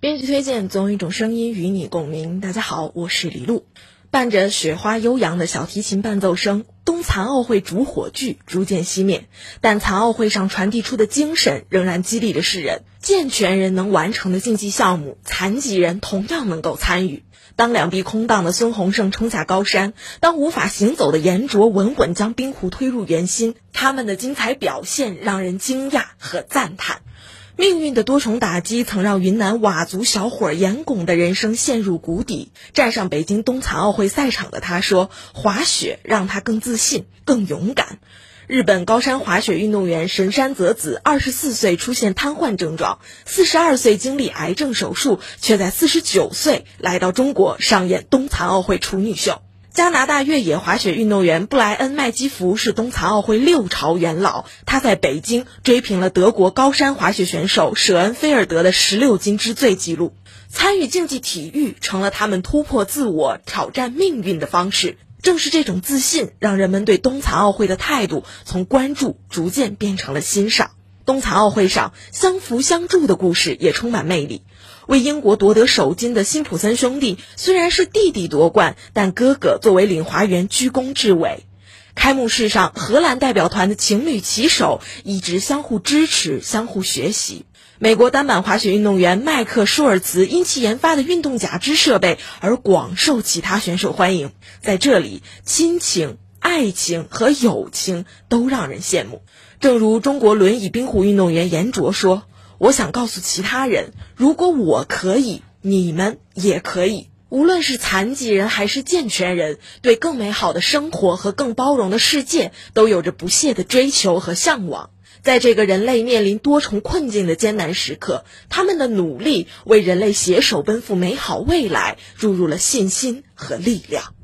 编剧推荐，总有一种声音与你共鸣。大家好，我是李璐。伴着雪花悠扬的小提琴伴奏声，冬残奥会主火炬逐渐熄灭，但残奥会上传递出的精神仍然激励着世人：健全人能完成的竞技项目，残疾人同样能够参与。当两臂空荡的孙洪胜冲下高山，当无法行走的严卓稳稳将冰壶推入圆心，他们的精彩表现让人惊讶和赞叹。命运的多重打击曾让云南佤族小伙严拱的人生陷入谷底。站上北京冬残奥会赛场的他说：“滑雪让他更自信、更勇敢。”日本高山滑雪运动员神山泽子二十四岁出现瘫痪症状，四十二岁经历癌症手术，却在四十九岁来到中国上演冬残奥会处女秀。加拿大越野滑雪运动员布莱恩·麦基福是冬残奥会六朝元老，他在北京追平了德国高山滑雪选手舍恩菲尔德的十六金之最纪录。参与竞技体育成了他们突破自我、挑战命运的方式。正是这种自信，让人们对冬残奥会的态度从关注逐渐变成了欣赏。冬残奥会上相扶相助的故事也充满魅力。为英国夺得首金的辛普森兄弟虽然是弟弟夺冠，但哥哥作为领华员居功至伟。开幕式上，荷兰代表团的情侣骑手一直相互支持、相互学习。美国单板滑雪运动员麦克舒尔茨因其研发的运动假肢设备而广受其他选手欢迎。在这里，亲情、爱情和友情都让人羡慕。正如中国轮椅冰壶运动员严卓说：“我想告诉其他人，如果我可以，你们也可以。无论是残疾人还是健全人，对更美好的生活和更包容的世界，都有着不懈的追求和向往。在这个人类面临多重困境的艰难时刻，他们的努力为人类携手奔赴美好未来注入了信心和力量。”